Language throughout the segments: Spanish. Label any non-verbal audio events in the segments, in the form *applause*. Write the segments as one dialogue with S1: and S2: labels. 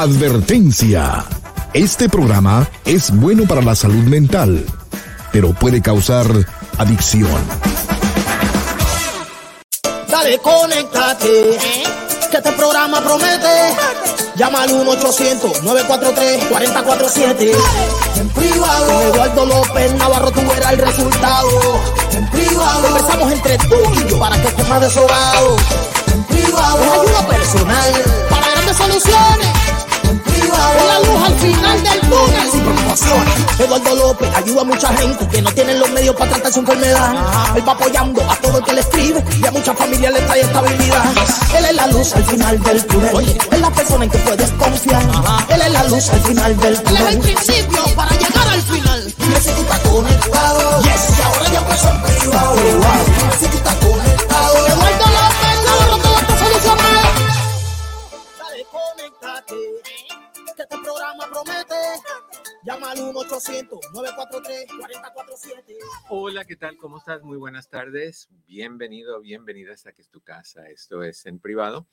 S1: Advertencia. Este programa es bueno para la salud mental, pero puede causar adicción.
S2: Dale, conéctate. Que este programa promete. Llama al 1-800-943-4047. En privado. Eduardo López Navarro, tú verás el resultado. En privado. Conversamos entre tú y yo para que estés más desolado. En privado. Es ayuda personal para grandes soluciones. Privado. la luz al final del túnel. Sin preocupaciones. Eduardo López ayuda a mucha gente que no tienen los medios para tratar su enfermedad. Él va apoyando a todo el que le escribe y a muchas familias le trae estabilidad. Él es la luz al final del túnel. Es la persona en que puedes confiar. Él es la luz al final del túnel. Él es el principio para llegar al final. Dime si tú estás conectado. Yes. Y ahora ya empezó en privado. Dime si tú estás conectado. Llama al 1-800-943-4047.
S3: Hola, ¿qué tal? ¿Cómo estás? Muy buenas tardes. Bienvenido, bienvenida hasta que es tu casa. Esto es en privado.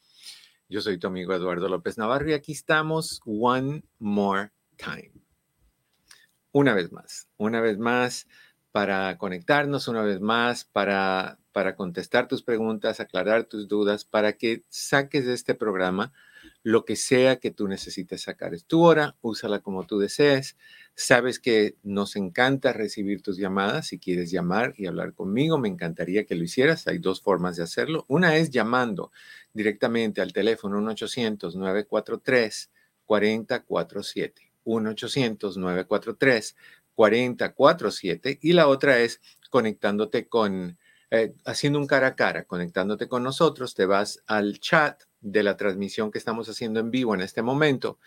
S3: Yo soy tu amigo Eduardo López Navarro y aquí estamos one more time. Una vez más, una vez más para conectarnos, una vez más para, para contestar tus preguntas, aclarar tus dudas, para que saques de este programa lo que sea que tú necesites sacar. Es tu hora, úsala como tú desees. Sabes que nos encanta recibir tus llamadas. Si quieres llamar y hablar conmigo, me encantaría que lo hicieras. Hay dos formas de hacerlo. Una es llamando directamente al teléfono 1-800-943-4047. 1-800-943-4047. Y la otra es conectándote con, eh, haciendo un cara a cara, conectándote con nosotros. Te vas al chat de la transmisión que estamos haciendo en vivo en este momento,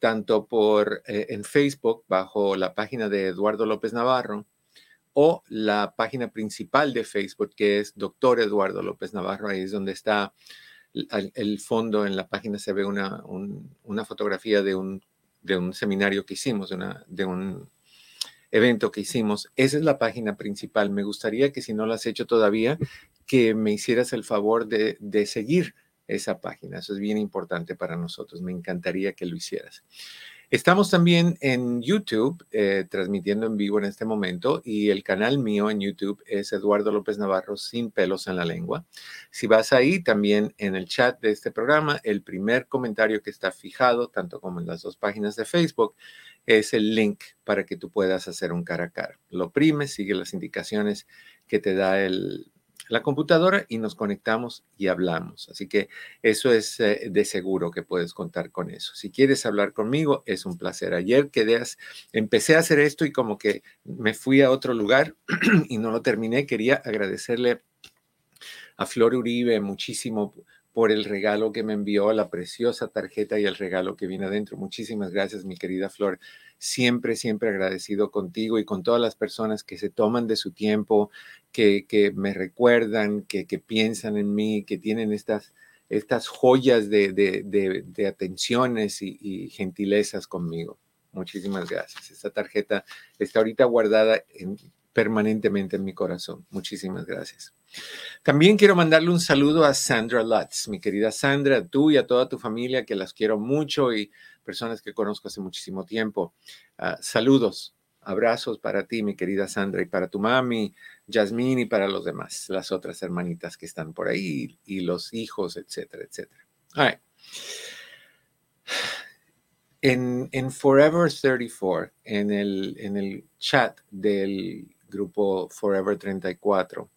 S3: tanto por eh, en Facebook bajo la página de Eduardo López Navarro o la página principal de Facebook que es Doctor Eduardo López Navarro. Ahí es donde está el, fondo en la página se ve una, un- una fotografía de un, de un seminario que hicimos, de, una, de un evento que hicimos. Esa es la página principal. Me gustaría que si no lo has hecho todavía, que me hicieras el favor de, de seguir esa página. Eso es bien importante para nosotros. Me encantaría que lo hicieras. Estamos también en YouTube, eh, transmitiendo en vivo en este momento, y el canal mío en YouTube es Eduardo López Navarro sin pelos en la lengua. Si vas ahí, también en el chat de este programa, el primer comentario que está fijado, tanto como en las dos páginas de Facebook, es el link para que tú puedas hacer un cara a cara. Lo oprimes, sigue las indicaciones que te da el, la computadora y nos conectamos y hablamos. Así que eso es eh, de seguro que puedes contar con eso. Si quieres hablar conmigo, es un placer. Ayer quedé, empecé a hacer esto y como que me fui a otro lugar *clears throat* y no lo terminé. Quería agradecerle a Flor Uribe muchísimo por el regalo que me envió, la preciosa tarjeta y el regalo que viene adentro. Muchísimas gracias, mi querida Flor. Siempre, siempre agradecido contigo y con todas las personas que se toman de su tiempo, que, que me recuerdan, que, que piensan en mí, que tienen estas, estas joyas de, de- de- atenciones y, y gentilezas conmigo. Muchísimas gracias. Esta tarjeta está ahorita guardada en- permanentemente en mi corazón. Muchísimas gracias. También quiero mandarle un saludo a Sandra Lutz, mi querida Sandra, tú y a toda tu familia, que las quiero mucho y personas que conozco hace muchísimo tiempo. Ah, saludos, abrazos para ti, mi querida Sandra, y para tu mami, Yasmín, y para los demás, las otras hermanitas que están por ahí, y los hijos, etcétera, etcétera. All right. En, en Forever 34, en el, en el chat del grupo Forever 34,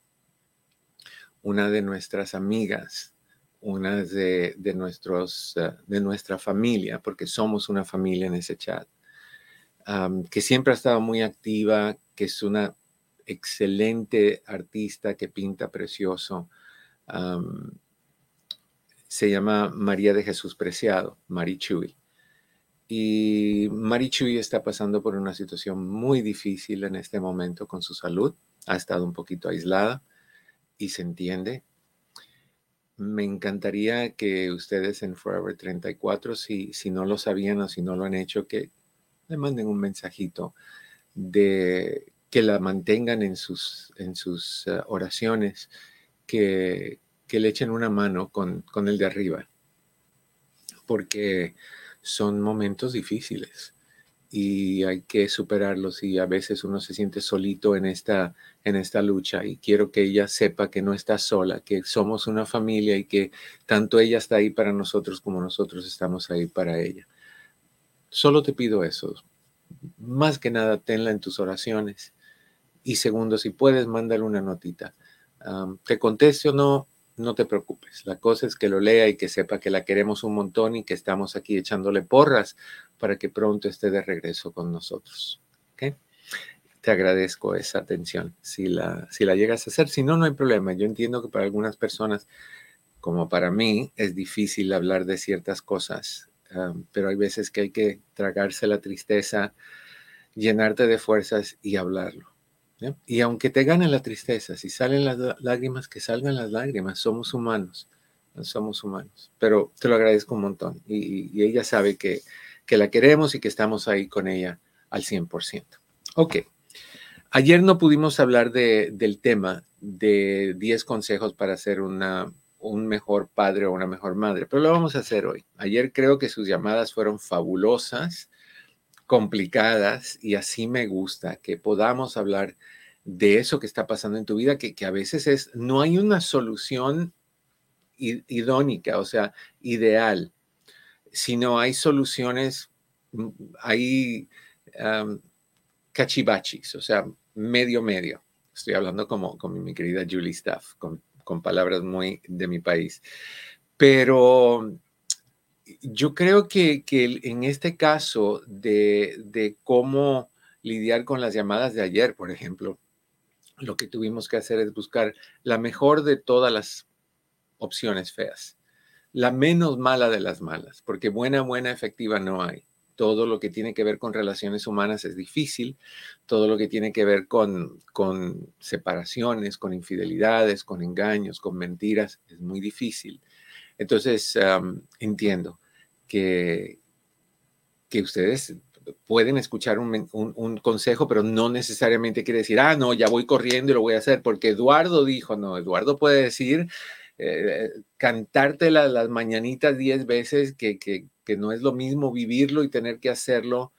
S3: una de nuestras amigas, una de, nuestros, eh, de nuestra familia, porque somos una familia en ese chat, que siempre ha estado muy activa, que es una excelente artista que pinta precioso. am, se llama María de Jesús Preciado, Marichuy. Y Marichuy está pasando por una situación muy difícil en este momento con su salud. Ha estado un poquito aislada y se entiende. Me encantaría que ustedes en Forever 34, si, si no lo sabían o si no lo han hecho, que le manden un mensajito de que la mantengan en sus, en sus eh, oraciones, que, que le echen una mano con, con el de arriba, porque son momentos difíciles y hay que superarlos y a veces uno se siente solito en esta, en esta lucha y quiero que ella sepa que no está sola, que somos una familia y que tanto ella está ahí para nosotros como nosotros estamos ahí para ella. Solo te pido eso. Más que nada, tenla en tus oraciones. Y segundo, si puedes, mándale una notita. te conteste o no, no te preocupes. La cosa es que lo lea y que sepa que la queremos un montón y que estamos aquí echándole porras para que pronto esté de regreso con nosotros. Te agradezco esa atención. Si la, si la llegas a hacer, si no, no hay problema. Yo entiendo que para algunas personas, como para mí, es difícil hablar de ciertas cosas, pero hay veces que hay que tragarse la tristeza, llenarte de fuerzas y hablarlo. Y aunque te gane la tristeza, si salen las lágrimas, que salgan las lágrimas, somos humanos, somos humanos. Pero te lo agradezco un montón y, ella sabe que, que, la queremos y que estamos ahí con ella al 100%. Ok, ayer no pudimos hablar de, del tema de 10 consejos para ser una, un mejor padre o una mejor madre, pero lo vamos a hacer hoy. Ayer creo que sus llamadas fueron fabulosas complicadas y así me gusta que podamos hablar de eso que está pasando en tu vida, que, a veces es, no hay una solución idónica, o sea, ideal, sino hay soluciones, mm, hay cachibachis, o sea, medio medio. Estoy hablando como, con mi querida Julie Staff, con, con palabras muy de mi país. Pero yo creo que, en este caso de, cómo lidiar con las llamadas de ayer, por ejemplo, lo que tuvimos que hacer es buscar la mejor de todas las opciones feas, la menos mala de las malas, porque buena, buena, efectiva no hay. Todo lo que tiene que ver con relaciones humanas es difícil, todo lo que tiene que ver con, con separaciones, con infidelidades, con engaños, con mentiras, es muy difícil. Entonces, entiendo que, que ustedes pueden escuchar un, consejo, pero no necesariamente quiere decir, ah, no, ya voy corriendo y lo voy a hacer, porque Eduardo dijo, no, Eduardo puede decir, eh, las mañanitas diez veces, que, que, que no es lo mismo vivirlo y tener que hacerlo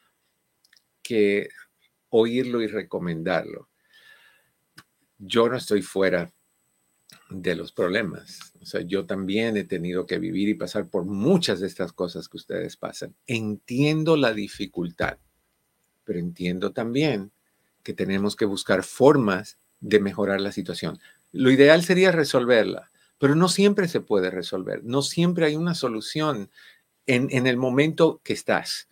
S3: que oírlo y recomendarlo. Yo no estoy fuera de los problemas. O sea, yo también he tenido que vivir y pasar por muchas de estas cosas que ustedes pasan. Entiendo la dificultad, pero entiendo también que tenemos que buscar formas de mejorar la situación. Lo ideal sería resolverla, pero no siempre se puede resolver. No siempre hay una solución en, en el momento que estás.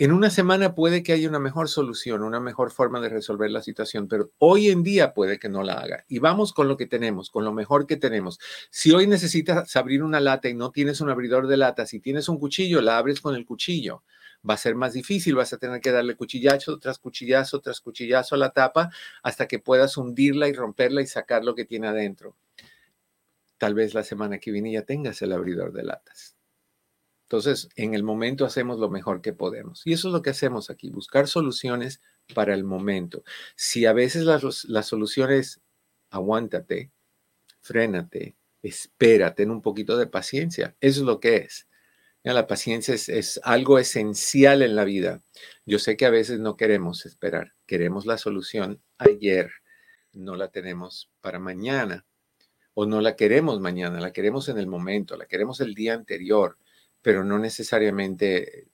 S3: En una semana puede que haya una mejor solución, una mejor forma de resolver la situación, pero hoy en día puede que no la haga. Y vamos con lo que tenemos, con lo mejor que tenemos. Si hoy necesitas abrir una lata y no tienes un abridor de latas, si tienes un cuchillo, la abres con el cuchillo. Va a ser más difícil, vas a tener que darle cuchillazo tras cuchillazo tras cuchillazo a la tapa hasta que puedas hundirla y romperla y sacar lo que tiene adentro. Tal vez la semana que viene ya tengas el abridor de latas. Entonces, en el momento hacemos lo mejor que podemos. Y eso es lo que hacemos aquí, buscar soluciones para el momento. Si a veces la, la solución es aguántate, frénate, espera, ten un poquito de paciencia. Eso es lo que es. la paciencia es, es, algo esencial en la vida. Yo sé que a veces no queremos esperar, queremos la solución ayer, no la tenemos para mañana o no la queremos mañana, la queremos en el momento, la queremos el día anterior pero no necesariamente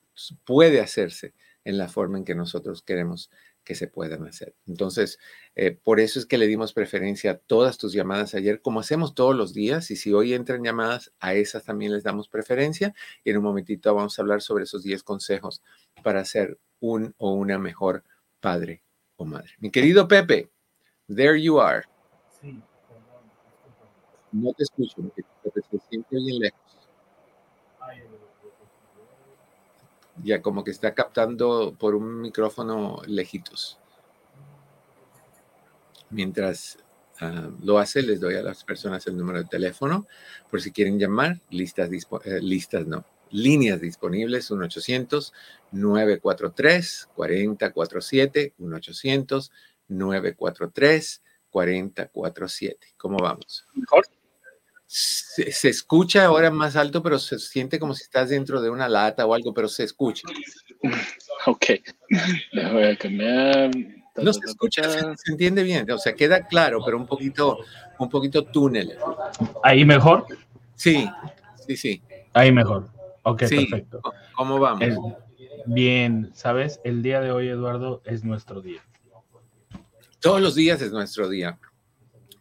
S3: puede hacerse en la forma en que nosotros queremos que se puedan hacer. Entonces, eh, por eso es que le dimos preferencia a todas tus llamadas ayer, como hacemos todos los días, y si hoy entran llamadas, a esas también les damos preferencia. Y en un momentito vamos a hablar sobre esos 10 consejos para ser un o una mejor padre o madre. Mi querido Pepe, there you are. Sí, No te escucho, Pepe, se siente bien lejos. Ya como que está captando por un micrófono lejitos. Mientras ah, lo hace, les doy a las personas el número de teléfono por si quieren llamar. Listas, eh, listas no. Líneas disponibles 1-800-943-4047. 1-800-943-4047. ¿Cómo vamos?
S4: Mejor.
S3: Se, escucha ahora más alto, pero se siente como si estás dentro de una lata o algo, pero se escucha. *laughs*
S4: Ok. Voy a cambiar.
S3: No se escucha, se, entiende bien, o sea, queda claro, pero un poquito, un poquito túnel.
S5: ¿Ahí mejor?
S3: Sí, sí, sí.
S5: Ahí mejor. Ok, perfecto.
S3: ¿Cómo vamos?
S5: bien, ¿sabes? El día de hoy, Eduardo, es nuestro día.
S3: Todos los días es nuestro día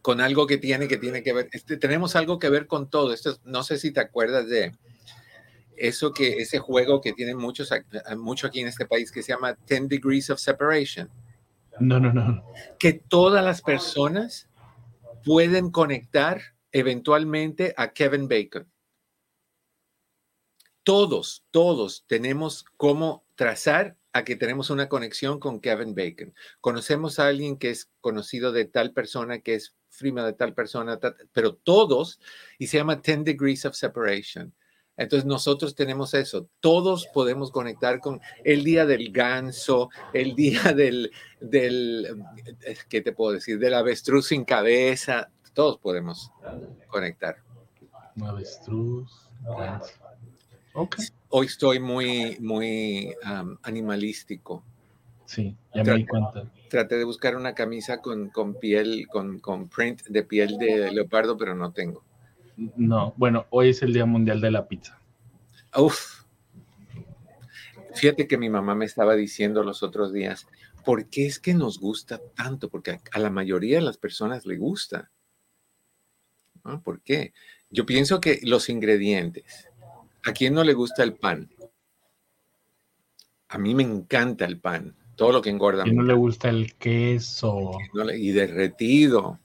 S3: con algo que tiene que tiene que ver, este, tenemos algo que ver con todo. Esto, no sé si te acuerdas de eso que ese juego que tienen muchos mucho aquí en este país que se llama 10 Degrees of Separation.
S5: No, no, no.
S3: Que todas las personas pueden conectar eventualmente a Kevin Bacon. Todos, todos tenemos cómo trazar a que tenemos una conexión con Kevin Bacon. Conocemos a alguien que es conocido de tal persona que es prima de tal persona, pero todos, y se llama 10 degrees of separation. Entonces nosotros tenemos eso, todos podemos conectar con el día del ganso, el día del, del, ¿qué te puedo decir? Del avestruz sin cabeza, todos podemos conectar.
S5: Avestruz,
S3: Hoy estoy muy, muy animalístico.
S5: Sí, ya me di cuenta
S3: traté de buscar una camisa con, con piel, con, con, print de piel de leopardo, pero no tengo.
S5: No, bueno, hoy es el Día Mundial de la Pizza.
S3: Uf. Fíjate que mi mamá me estaba diciendo los otros días, ¿por qué es que nos gusta tanto? Porque a, la mayoría de las personas le gusta. ¿Por qué? Yo pienso que los ingredientes. ¿A quién no le gusta el pan? A mí me encanta el pan todo lo que engorda.
S5: A quien no le gusta el queso.
S3: y derretido.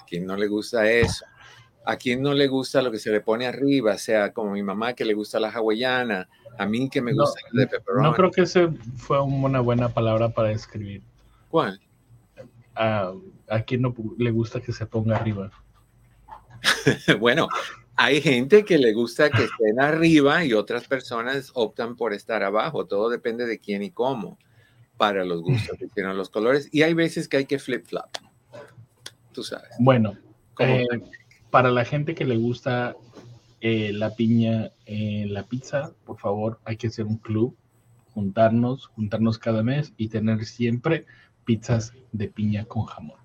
S3: A quien no le gusta eso. A quien no le gusta lo que se le pone arriba, sea como mi mamá que le gusta la hawaiana, a mí que me gusta el de pepperoni.
S5: No creo que ese fue una buena palabra para describir.
S3: ¿Cuál?
S5: A, a quien no le gusta que se ponga arriba. *laughs*
S3: bueno, hay gente que le gusta que estén arriba y otras personas optan por estar abajo. Todo depende de quién y cómo para los gustos que tienen los colores. Y hay veces que hay que flip-flop. Tú sabes.
S5: Bueno, eh, para la gente que le gusta eh, la piña en la pizza, por favor, hay que hacer un club, juntarnos, juntarnos cada mes y tener siempre pizzas de piña con jamón.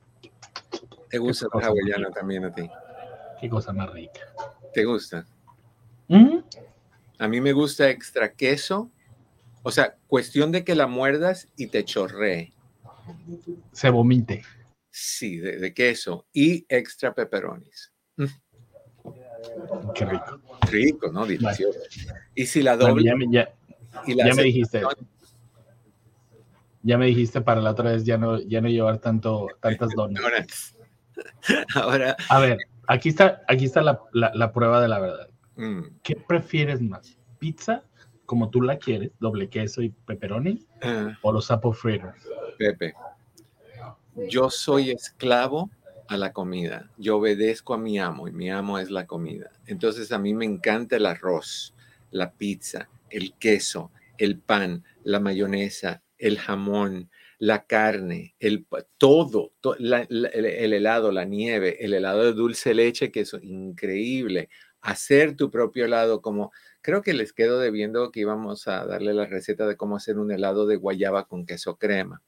S3: ¿Te gusta hawaiano también a ti?
S5: Qué cosa más rica.
S3: ¿Te gusta?
S5: ¿Mm?
S3: A mí me gusta extra queso o sea, cuestión de que la muerdas y te chorree.
S5: Se vomite.
S3: Sí, de, queso y extra pepperonis. Mm.
S5: Qué rico.
S3: Rico, ¿no? Delicioso. Y si la doble.
S5: ya, me, me dijiste. Ya me dijiste para la otra vez ya no, ya no llevar tanto, tantas donas. *laughs*
S3: Ahora.
S5: A ver, aquí está, aquí está la, prueba de la verdad. Mm. ¿Qué prefieres más? ¿Pizza como tú la quieres, doble queso y pepperoni, ah. o los apple fritters?
S3: Pepe, yo soy esclavo a la comida. Yo obedezco a mi amo y mi amo es la comida. Entonces a mí me encanta el arroz, la pizza, el queso, el pan, la mayonesa, el jamón, la carne, el todo, el, el, helado, la nieve, el helado de dulce leche, que es increíble. Hacer tu propio helado como Creo que les quedo debiendo que íbamos a darle la receta de cómo hacer un helado de guayaba con queso crema,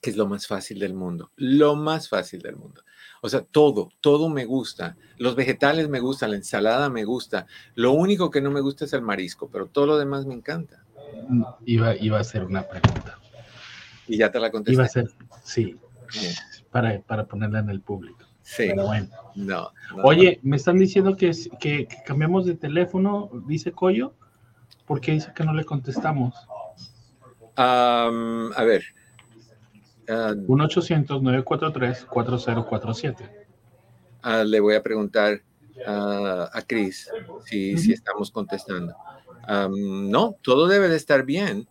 S3: que es lo más fácil del mundo, lo más fácil del mundo. O sea, todo, todo me gusta. Los vegetales me gustan, la ensalada me gusta. Lo único que no me gusta es el marisco, pero todo lo demás me encanta.
S5: Iba, iba a ser una pregunta.
S3: Y ya te la contesté.
S5: Iba a ser, sí, para, para ponerla en el público.
S3: Sí.
S5: Pero bueno.
S3: No,
S5: Oye, me están diciendo que, que, cambiamos de teléfono, dice Coyo. ¿Por qué dice que no le contestamos?
S3: a ver.
S5: Uh, 1-800-943-4047.
S3: Uh, le voy a preguntar a Cris si, si, estamos contestando. No, todo debe de estar bien.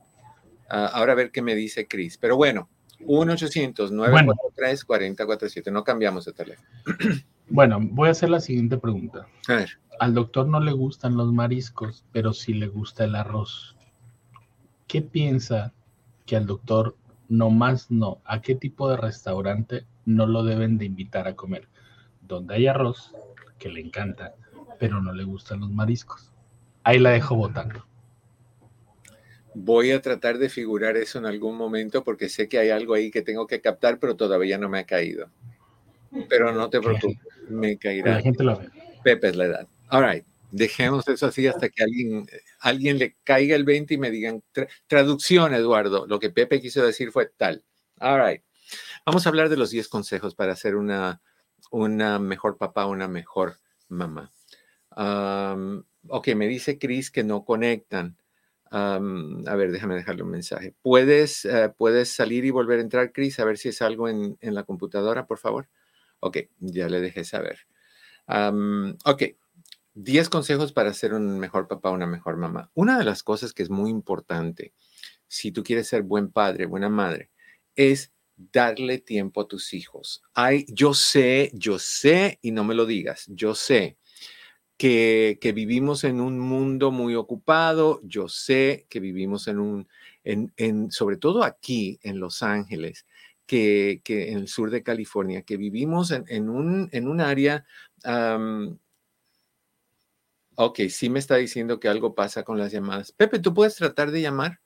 S3: Ah, ahora a ver qué me dice Cris. Pero bueno, 1-800-943-4047. No cambiamos de teléfono.
S5: Bueno, voy a hacer la siguiente pregunta.
S3: A ver.
S5: Al doctor no le gustan los mariscos, pero sí le gusta el arroz. ¿Qué piensa que al doctor no más no? ¿A qué tipo de restaurante no lo deben de invitar a comer? ¿Donde hay arroz que le encanta, pero no le gustan los mariscos. Ahí la dejo votando.
S3: Voy a tratar de figurar eso en algún momento porque sé que hay algo ahí que tengo que captar, pero todavía no me ha caído. Pero no te preocupes, me caerá.
S5: La gente lo ve.
S3: Pepe es la edad. All right, dejemos eso así hasta que alguien, alguien le caiga el 20 y me digan, traducción, Eduardo, lo que Pepe quiso decir fue tal. All right. Vamos a hablar de los 10 consejos para ser una, una mejor papá, una mejor mamá. Ok, me dice Chris que no conectan. a ver, déjame dejarle un mensaje. ¿Puedes, eh, ¿Puedes salir y volver a entrar, Chris? A ver si es algo en, en la computadora, por favor. Ok, ya le dejé saber. ok, 10 consejos para ser un mejor papá, una mejor mamá. Una de las cosas que es muy importante, si tú quieres ser buen padre, buena madre, es darle tiempo a tus hijos. Hay, yo sé, yo sé, y no me lo digas, yo sé que, que vivimos en un mundo muy ocupado, yo sé que vivimos en un, en, en, sobre todo aquí en Los Ángeles, que, que, en el sur de California, que vivimos en, en un, en un área Ok, sí me está diciendo que algo pasa con las llamadas. Pepe, ¿tú puedes tratar de llamar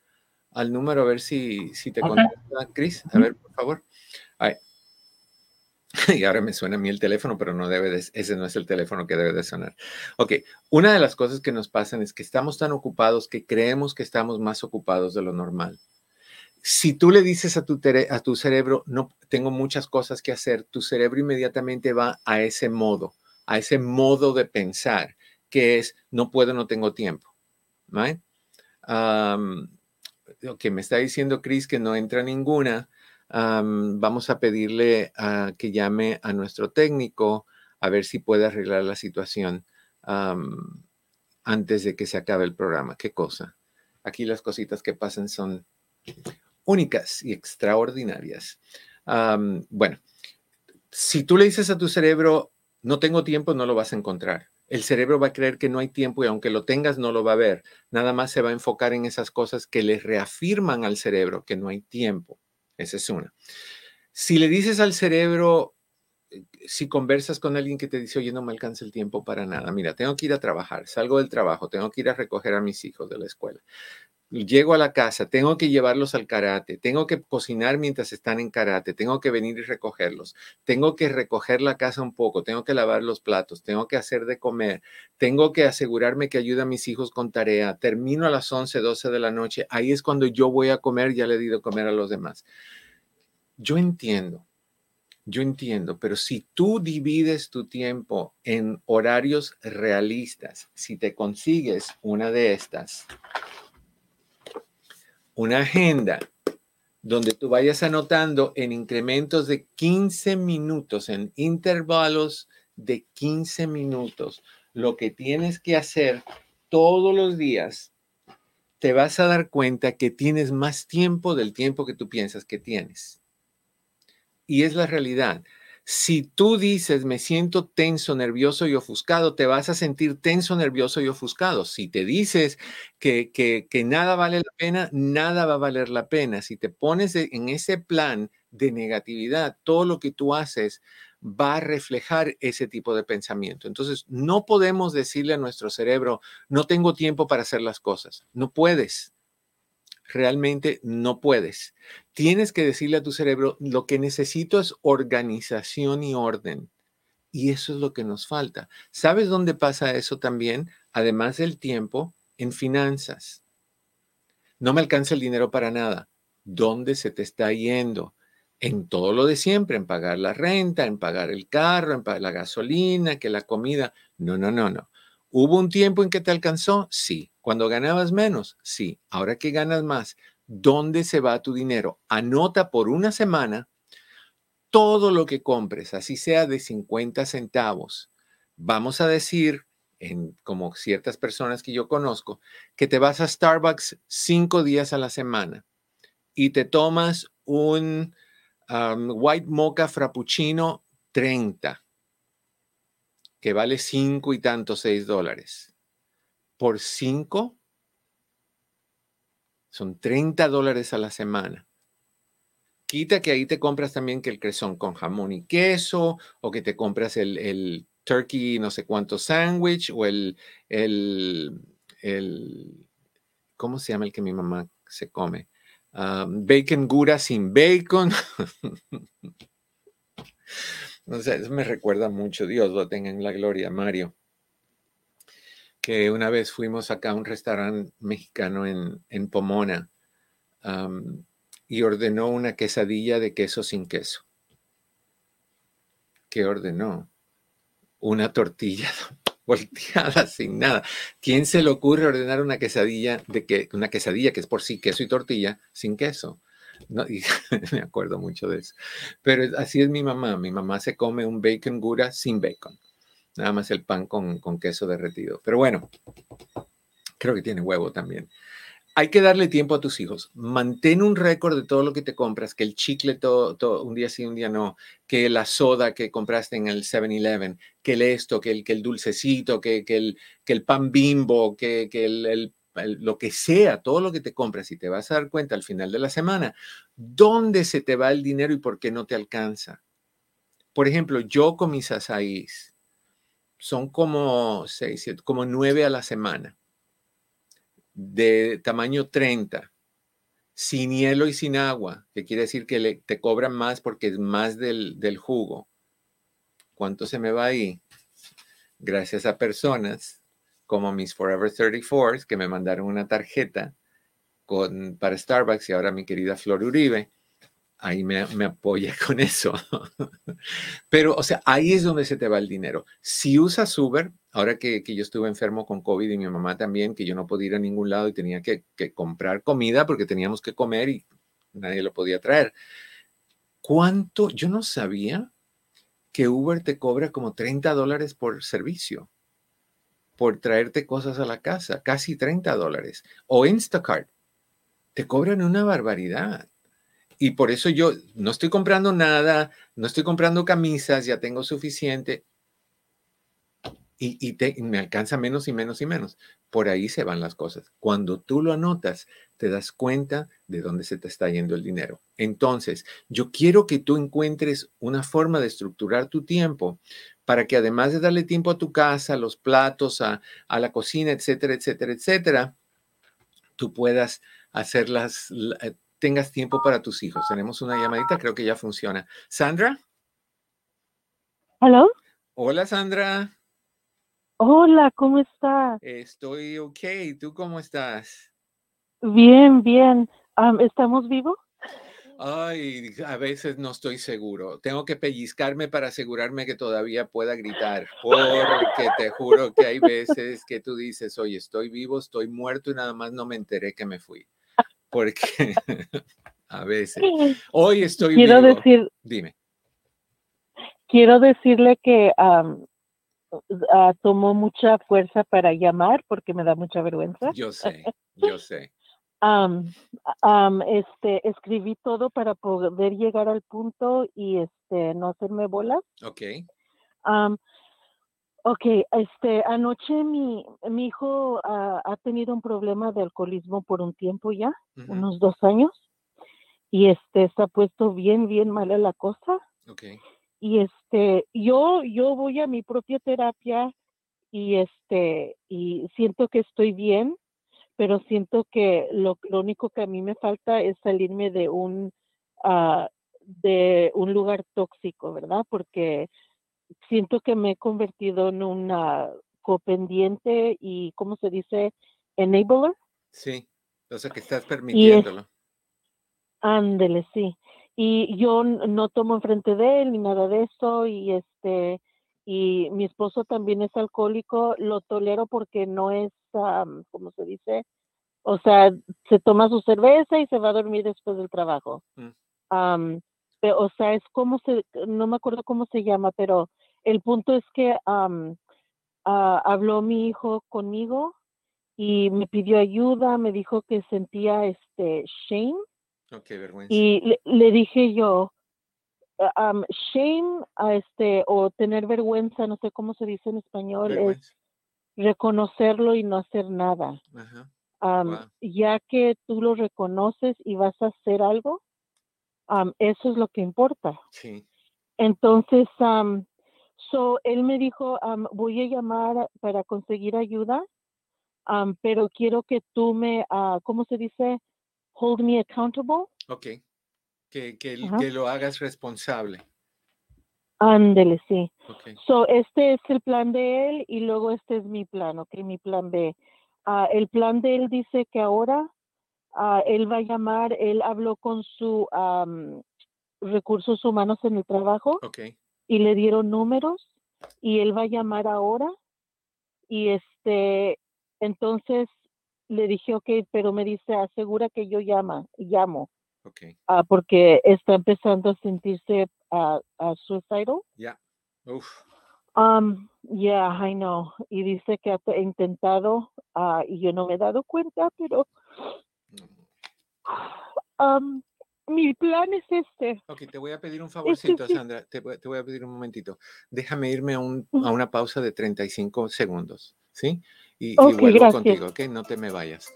S3: al número a ver si, si te contesta Cris? A ver, por favor. Ay. *laughs* Y ahora me suena a mí el teléfono, pero no debe de, ese no es el teléfono que debe de sonar. Ok, una de las cosas que nos pasan es que estamos tan ocupados que creemos que estamos más ocupados de lo normal. Si tú le dices a tu, a tu cerebro, no tengo muchas cosas que hacer, tu cerebro inmediatamente va a ese modo, a ese modo de pensar que es no puedo, no tengo tiempo. ¿right? lo que me está diciendo Chris que no entra ninguna, vamos a pedirle que llame a nuestro técnico a ver si puede arreglar la situación antes de que se acabe el programa. ¿Qué cosa? Aquí las cositas que pasan son únicas y extraordinarias. bueno, si tú le dices a tu cerebro, no tengo tiempo, no lo vas a encontrar el cerebro va a creer que no hay tiempo y aunque lo tengas no lo va a ver. Nada más se va a enfocar en esas cosas que le reafirman al cerebro que no hay tiempo. Esa es una. Si le dices al cerebro, eh, si conversas con alguien que te dice, oye, no me alcanza el tiempo para nada, mira, tengo que ir a trabajar, salgo del trabajo, tengo que ir a recoger a mis hijos de la escuela llego a la casa, tengo que llevarlos al karate, tengo que cocinar mientras están en karate, tengo que venir y recogerlos, tengo que recoger la casa un poco, tengo que lavar los platos, tengo que hacer de comer, tengo que asegurarme que ayuda a mis hijos con tarea, termino a las 11, 12 de la noche, ahí es cuando yo voy a comer, ya le he de comer a los demás. Yo entiendo, yo entiendo, pero si tú divides tu tiempo en horarios realistas, si te consigues una de estas, una agenda donde tú vayas anotando en incrementos de 15 minutos, en intervalos de 15 minutos, lo que tienes que hacer todos los días, te vas a dar cuenta que tienes más tiempo del tiempo que tú piensas que tienes. Y es la realidad. Si tú dices, me siento tenso, nervioso y ofuscado, te vas a sentir tenso, nervioso y ofuscado. Si te dices que, que, que nada vale la pena, nada va a valer la pena. Si te pones en ese plan de negatividad, todo lo que tú haces va a reflejar ese tipo de pensamiento. Entonces, no podemos decirle a nuestro cerebro, no tengo tiempo para hacer las cosas. No puedes realmente no puedes. Tienes que decirle a tu cerebro, lo que necesito es organización y orden. Y eso es lo que nos falta. ¿Sabes dónde pasa eso también? Además del tiempo, en finanzas. No me alcanza el dinero para nada. ¿Dónde se te está yendo? En todo lo de siempre, en pagar la renta, en pagar el carro, en pagar la gasolina, que la comida. No, no, no, no. ¿Hubo un tiempo en que te alcanzó? Sí. ¿Cuando ganabas menos? Sí. Ahora que ganas más, ¿dónde se va tu dinero? Anota por una semana todo lo que compres, así sea de 50 centavos. Vamos a decir, como ciertas personas que yo conozco, que te vas a Starbucks cinco días a la semana y te tomas un white mocha frappuccino 30 que vale cinco y tantos, seis dólares, por cinco, son 30 dólares a la semana. Quita que ahí te compras también que el cresón con jamón y queso, o que te compras el, turkey no sé cuánto sandwich o el, el, el, ¿cómo se llama el que mi mamá se come? Ah, bacon gura sin bacon. *laughs* no sé, eso me recuerda mucho, Dios lo tenga en la gloria, Mario. Que una vez fuimos acá a un restaurante mexicano en, en Pomona y ordenó una quesadilla de queso sin queso. ¿Qué ordenó? Una tortilla *laughs* volteada sin nada. ¿Quién se le ocurre ordenar una quesadilla de que una quesadilla que es por sí queso y tortilla sin queso? No, *laughs* me acuerdo mucho de eso. Pero así es mi mamá. Mi mamá se come un bacon gura sin bacon. Nada más el pan con, con queso derretido. Pero bueno, creo que tiene huevo también hay que darle tiempo a tus hijos. Mantén un récord de todo lo que te compras, que el chicle todo, un día sí, un día no, que la soda que compraste en el 7-Eleven, que el esto, que el, que el dulcecito, que, que, el, que el pan bimbo, que, que el, lo que sea, todo lo que te compras y te vas a dar cuenta al final de la semana, dónde se te va el dinero y por qué no te alcanza. Por ejemplo, yo con mis azaís son como seis, siete, como nueve a la semana de tamaño 30, sin hielo y sin agua, que quiere decir que te cobran más porque es más del, del jugo. ¿Cuánto se me va ahí? Gracias a personas como mis Forever 34 que me mandaron una tarjeta con, para Starbucks y ahora mi querida Flor Uribe ahí me, apoya con eso. *laughs* Pero, o sea, ahí es donde se te va el dinero. Si usas Uber, ahora que, yo estuve enfermo con COVID y mi mamá también, que yo no podía ir a ningún lado y tenía que, que comprar comida porque teníamos que comer y nadie lo podía traer. ¿Cuánto? Yo no sabía que Uber te cobra como 30 dólares por servicio, por traerte cosas a la casa, casi 30 dólares. O Instacart, te cobran una barbaridad y por eso yo no estoy comprando nada, no estoy comprando camisas, ya tengo suficiente. Y, me alcanza menos y menos y menos. Por ahí se van las cosas. Cuando tú lo anotas, te das cuenta de dónde se te está yendo el dinero. Entonces, yo quiero que tú encuentres una forma de estructurar tu tiempo para que además de darle tiempo a tu casa, a los platos, a, a la cocina, etcétera, etcétera, etcétera, tú puedas hacer las, tengas tiempo para tus hijos. Tenemos una llamadita, creo que ya funciona. Sandra.
S6: ¿Hola?
S3: Hola, Sandra.
S6: Hola, ¿cómo estás?
S3: Estoy ok. ¿Tú cómo estás?
S6: Bien, bien. ¿Estamos vivos?
S3: Ay, a veces no estoy seguro. Tengo que pellizcarme para asegurarme que todavía pueda gritar, porque te juro que hay veces que tú dices, oye, estoy vivo, estoy muerto y nada más no me enteré que me fui porque *laughs* a veces. Hoy estoy
S6: quiero decir,
S3: dime.
S6: Quiero decirle que ah, tomó mucha fuerza para llamar porque me da mucha vergüenza.
S3: Yo sé, yo sé.
S6: Este, escribí todo para poder llegar al punto y este, no hacerme bolas.
S3: Ok.
S6: Ok, este, anoche mi, mi hijo ha tenido un problema de alcoholismo por un tiempo ya, unos dos años, y este, está puesto bien, bien mala la cosa.
S3: Okay.
S6: Y este, yo, yo voy a mi propia terapia y este, y siento que estoy bien, pero siento que lo, lo único que a mí me falta es salirme de un, uh, de un lugar tóxico, ¿verdad? Porque siento que me he convertido en una copendiente y, ¿cómo se dice? Enabler.
S3: Sí, o sea que estás permitiéndolo.
S6: ándele, sí. Y yo no tomo enfrente de él ni nada de eso y este y mi esposo también es alcohólico, lo tolero porque no es, ¿cómo se dice? O sea, se toma su cerveza y se va a dormir después del trabajo. Mm. o sea, es como se, no me acuerdo cómo se llama, pero el punto es que habló mi hijo conmigo y me pidió ayuda, me dijo que sentía este shame.
S3: vergüenza.
S6: Y le, dije yo, shame a este o tener vergüenza, no sé cómo se dice en español, es reconocerlo y no hacer nada. Ya que tú lo reconoces y vas a hacer algo, eso es lo que importa.
S3: Sí.
S6: Entonces, so él me dijo, voy a llamar para conseguir ayuda, pero quiero que tú me, ah, ¿cómo se dice? Hold me accountable.
S3: Ok. Que, que, que lo hagas responsable.
S6: Ándele, sí.
S3: Ok.
S6: So, este es el plan de él y luego este es mi plan, ok, mi plan B. Ah, el plan de él dice que ahora ah, él va a llamar, él habló con su am, recursos humanos en el trabajo
S3: Ok.
S6: y le dieron números y él va a llamar ahora y este, entonces le dije, ok, pero me dice, asegura que yo llama, llamo,
S3: Ok.
S6: ah, porque está empezando a sentirse ah, ah, suicidal.
S3: Ya. Uf.
S6: Um, yeah, I know. Y dice que ha te- intentado, y yo no me he dado cuenta, pero um, mi plan es este.
S3: Ok, te voy a pedir un favorcito,
S6: sí.
S3: Sandra. Te, voy- te voy a pedir un momentito. Déjame irme a, un, a una pausa de 35 segundos, ¿sí? Y, y
S6: Ok,
S3: vuelvo
S6: gracias.
S3: contigo, ¿ok? No te me vayas.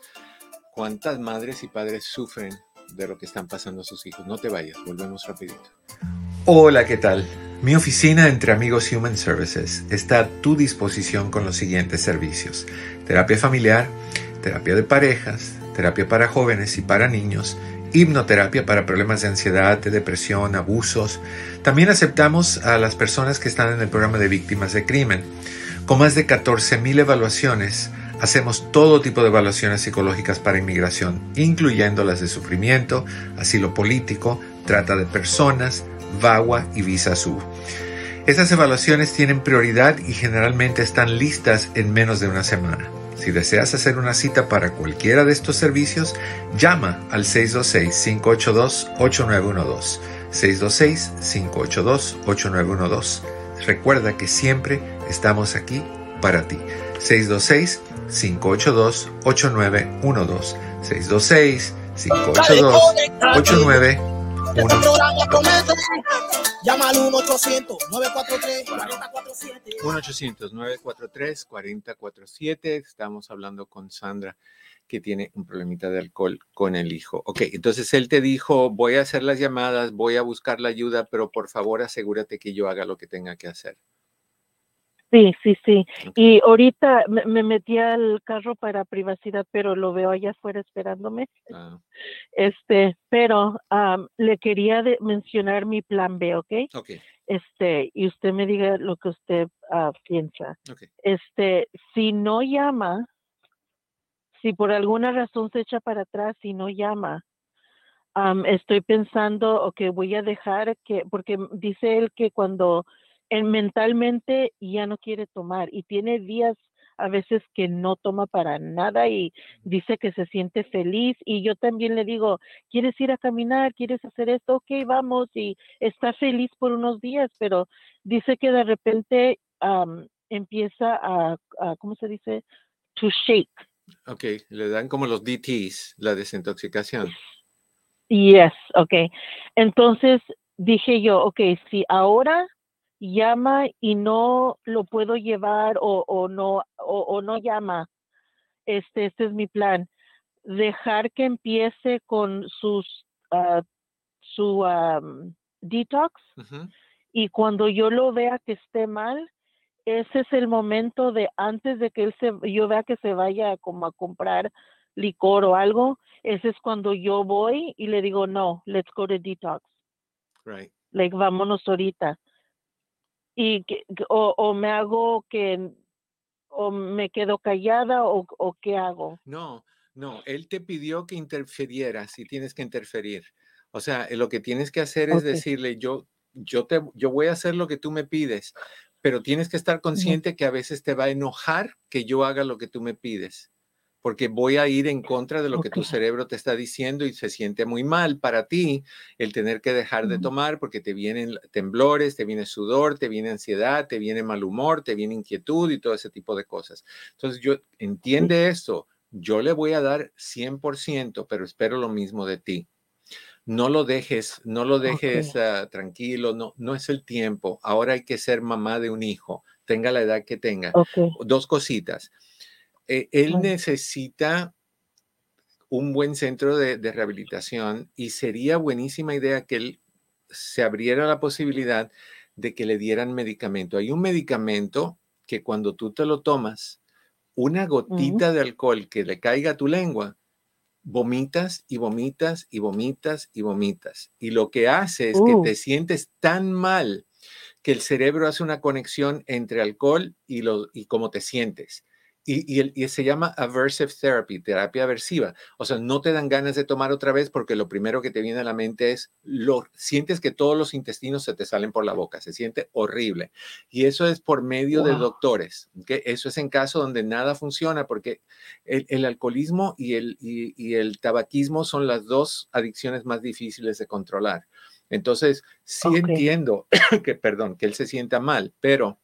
S3: ¿Cuántas madres y padres sufren de lo que están pasando sus hijos? No te vayas, volvemos rapidito. Hola, ¿qué tal? Mi oficina entre amigos Human Services está a tu disposición con los siguientes servicios. Terapia familiar, terapia de parejas, terapia para jóvenes y para niños, hipnoterapia para problemas de ansiedad, de depresión, abusos. También aceptamos a las personas que están en el programa de víctimas de crimen. Con más de 14.000 evaluaciones, hacemos todo tipo de evaluaciones psicológicas para inmigración, incluyendo las de sufrimiento, asilo político, trata de personas, VAWA y Visa SUB. Estas evaluaciones tienen prioridad y generalmente están listas en menos de una semana. Si deseas hacer una cita para cualquiera de estos servicios, llama al 626-582-8912. 626-582-8912. Recuerda que siempre estamos aquí para ti. 626-582-8912. 626-582-8912.
S2: Este programa promete. Llama al 1-800-943-4047.
S3: 1-800-943-4047. Estamos hablando con Sandra, que tiene un problemita de alcohol con el hijo. Ok, entonces él te dijo, voy a hacer las llamadas, voy a buscar la ayuda, pero por favor asegúrate que yo haga lo que tenga que hacer.
S6: Sí, sí, sí. Y ahorita me, me metí al carro para privacidad, pero lo veo allá afuera esperándome.
S3: Ah, *laughs*
S6: Este, pero am, le quería de- mencionar mi plan B, ¿ok?
S3: ok,
S6: Este, y usted me diga lo que usted ah, piensa.
S3: ok.
S6: Este, si no llama, si por alguna razón se echa para atrás y no llama, am, estoy pensando, ok, voy a dejar que, porque dice él que cuando mentalmente ya no quiere tomar y tiene días a veces que no toma para nada y dice que se siente feliz y yo también le digo, ¿quieres ir a caminar? ¿Quieres hacer esto? Ok, vamos y está feliz por unos días, pero dice que de repente empieza a, a, ¿cómo se dice? To shake.
S3: Ok, le dan como los DTs, la desintoxicación.
S6: Yes, okay. Entonces dije yo, okay, si ahora llama y no lo puedo llevar o, o no o, o no llama, este, este es mi plan, dejar que empiece con sus ah, su am, detox y cuando yo lo vea que esté mal, ese es el momento de antes de que él se, yo vea que se vaya como a comprar licor o algo, ese es cuando yo voy y le digo, no, let's go to detox,
S3: Right.
S6: like vámonos ahorita. Y que, o, o me hago que, o me quedo callada o, o qué hago.
S3: No, no, él te pidió que interferieras y tienes que interferir. O sea, lo que tienes que hacer es decirle, yo, yo te, yo voy a hacer lo que tú me pides, pero tienes que estar consciente que a veces te va a enojar que yo haga lo que tú me pides, porque voy a ir en contra de lo que tu cerebro te está diciendo y se siente muy mal para ti el tener que dejar de tomar porque te vienen temblores, te viene sudor, te viene ansiedad, te viene mal humor, te viene inquietud y todo ese tipo de cosas. Entonces, yo entiende esto. Yo le voy a dar 100%, pero espero lo mismo de ti. No lo dejes, no lo dejes ah, tranquilo, no, no es el tiempo. Ahora hay que ser mamá de un hijo, tenga la edad que tenga.
S6: Okay.
S3: Dos cositas. Eh, él
S6: Bueno.
S3: necesita un buen centro de, de rehabilitación y sería buenísima idea que él se abriera la posibilidad de que le dieran medicamento. Hay un medicamento que cuando tú te lo tomas, una gotita de alcohol que le caiga a tu lengua, vomitas y vomitas y vomitas y vomitas. Y lo que hace es que
S6: Uh.
S3: te sientes tan mal que el cerebro hace una conexión entre alcohol y, lo, y cómo te sientes. Y, y el- y se llama aversive therapy, terapia aversiva. O sea, no te dan ganas de tomar otra vez porque lo primero que te viene a la mente es, lo, sientes que todos los intestinos se te salen por la boca, se siente horrible. Y eso es por medio de doctores. ¿ok? Eso es en caso donde nada funciona porque el, el alcoholismo y el, y- y el tabaquismo son las dos adicciones más difíciles de controlar. Entonces, sí entiendo *coughs* que, perdón, que él se sienta mal, pero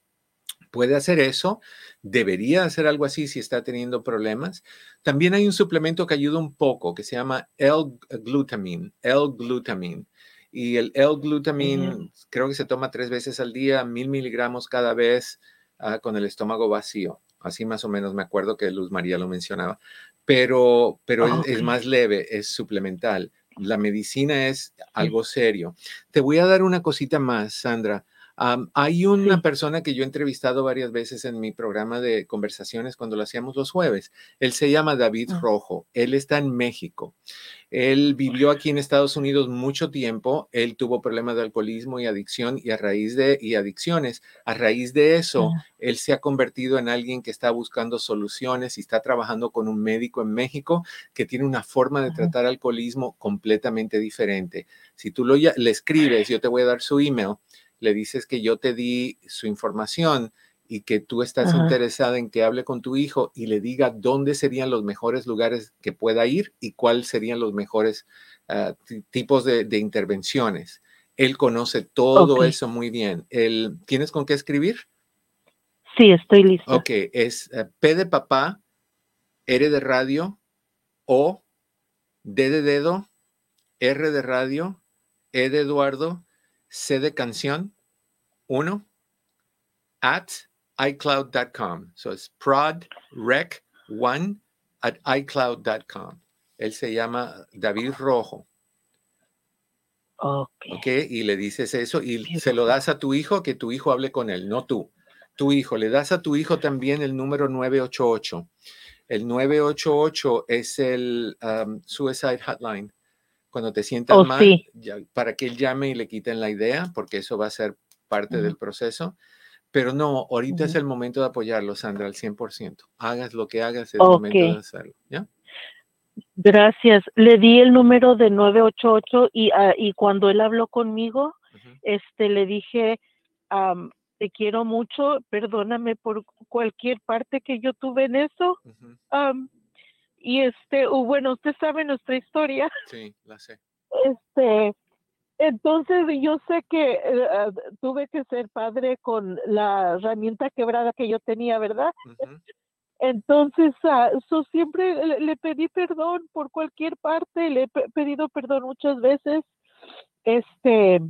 S3: puede hacer eso, debería hacer algo así si está teniendo problemas. También hay un suplemento que ayuda un poco que se llama L-glutamine, L-glutamine. Y el L-glutamine creo que se toma tres veces al día, mil miligramos cada vez ah, con el estómago vacío. Así más o menos me acuerdo que Luz María lo mencionaba. Pero, pero es- es, más leve, es suplemental. La medicina es algo serio. Te voy a dar una cosita más, Sandra. Hay una
S6: Sí.
S3: persona que yo he entrevistado varias veces en mi programa de conversaciones cuando lo hacíamos los jueves. Él se llama David
S6: Ah.
S3: Rojo. Él está en México. Él vivió aquí en Estados Unidos mucho tiempo. Él tuvo problemas de alcoholismo y adicción y a raíz de y adicciones, a raíz de eso,
S6: Ah.
S3: él se ha convertido en alguien que está buscando soluciones y está trabajando con un médico en México que tiene una forma de tratar alcoholismo completamente diferente. Si tú lo, le escribes, yo te voy a dar su email, le dices que yo te di su información y que tú estás
S6: Ajá.
S3: interesada en que hable con tu hijo y le diga dónde serían los mejores lugares que pueda ir y cuáles serían los mejores ah, ti- tipos de, de intervenciones. Él conoce todo eso muy bien. Él, ¿Tienes con qué escribir?
S6: Sí, estoy lista.
S3: Ok, es eh, P de papá, R de radio, O, D de dedo, R de radio, E de Eduardo, C de canción, 1, at iCloud.com. So es prodrec1 at iCloud.com. Él se llama David Rojo,
S6: Ok.
S3: ¿ok? Y le dices eso y se lo das a tu hijo, que tu hijo hable con él, no tú. Tu hijo, le das a tu hijo también el número 988. El 988 es el um, Suicide Hotline. Cuando te sientas
S6: Oh,
S3: mal,
S6: sí.
S3: ya- para que él llame y le quiten la idea, porque eso va a ser parte del proceso. Pero no, ahorita es el momento de apoyarlo, Sandra, al 100%. Hagas lo que hagas, es el momento de hacerlo. ¿Ya?
S6: Gracias. Le di el número de 988 y, ah, y cuando él habló conmigo, este, le dije, te quiero mucho, perdóname por cualquier parte que yo tuve en eso. Y este, uh, bueno, usted sabe nuestra historia. *laughs*
S3: Sí, la sé.
S6: Este, entonces yo sé que eh, ah, tuve que ser padre con la herramienta quebrada que yo tenía, ¿verdad? *laughs* Entonces, so siempre le, le pedí perdón por cualquier parte, le he pe- pedido perdón muchas veces, este,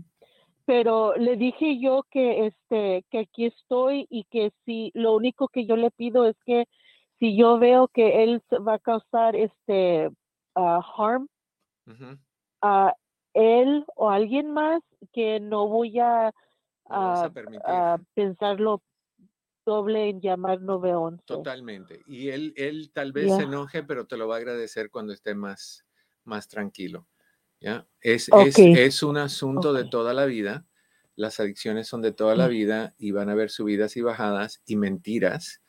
S6: pero le dije yo que, este, que aquí estoy y que si lo único que yo le pido es que si yo veo que él va a causar este ah, harm a él o a alguien más, que no voy a,
S3: a
S6: pensarlo doble en llamar 911.
S3: Totalmente. Y él, él tal vez se enoje, pero te lo va a agradecer cuando esté más, más tranquilo. ¿ya? Es, es, es un asunto de toda la vida. Las adicciones son de toda la
S6: Sí.
S3: vida y van a haber subidas y bajadas y mentiras,